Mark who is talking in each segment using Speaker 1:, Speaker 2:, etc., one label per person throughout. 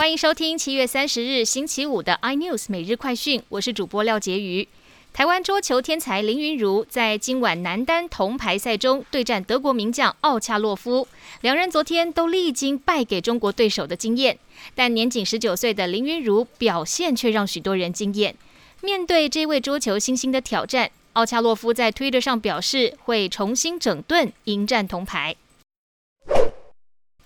Speaker 1: 欢迎收听七月三十日星期五的 iNews 每日快讯，我是主播廖杰瑜。台湾桌球天才林云如在今晚男单铜牌赛中对战德国名将奥恰洛夫，两人昨天都历经败给中国对手的经验，但年仅十九岁的林云如表现却让许多人惊艳。面对这位桌球新星的挑战，奥恰洛夫在推特上表示会重新整顿，迎战铜牌。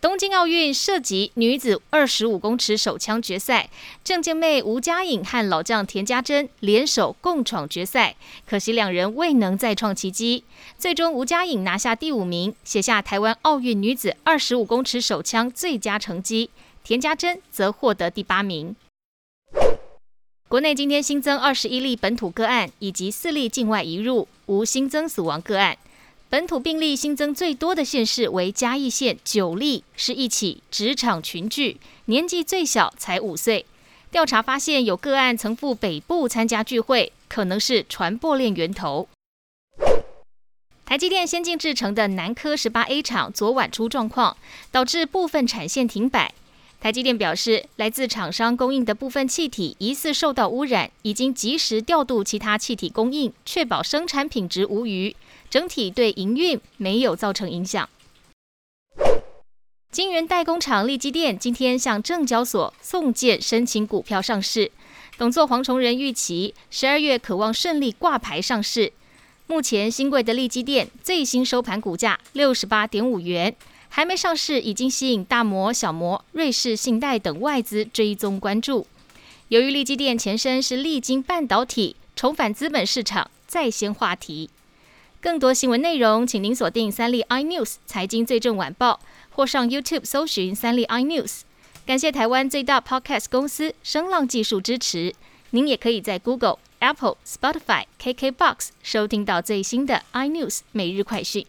Speaker 1: 东京奥运涉及女子二十五公尺手枪决赛，郑健妹吴佳颖和老将田家珍联手共闯决赛，可惜两人未能再创奇迹。最终吴佳颖拿下第五名，写下台湾奥运女子二十五公尺手枪最佳成绩。田家珍则获得第八名。国内今天新增二十一例本土个案，以及四例境外移入，无新增死亡个案。本土病例新增最多的县市为嘉义县九例，是一起职场群聚，年纪最小才五岁。调查发现有个案曾赴北部参加聚会，可能是传播链源头。台积电先进制成的南科十八 A 厂昨晚出状况，导致部分产线停摆。台积电表示，来自厂商供应的部分气体疑似受到污染，已经及时调度其他气体供应，确保生产品质无虞。整体对营运没有造成影响。晶圆代工厂利基电今天向证交所送件申请股票上市，董座黄崇仁预期十二月渴望顺利挂牌上市。目前新贵的利基电最新收盘股价六十八点五元，还没上市已经吸引大摩、小摩、瑞士信贷等外资追踪关注。由于利基电前身是力晶半导体，重返资本市场再掀话题。更多新闻内容，请您锁定三立 iNews 财经最正晚报，或上 YouTube 搜寻三立 iNews。感谢台湾最大 Podcast 公司声浪技术支持。您也可以在 Google、Apple、Spotify、KKBox 收听到最新的 iNews 每日快讯。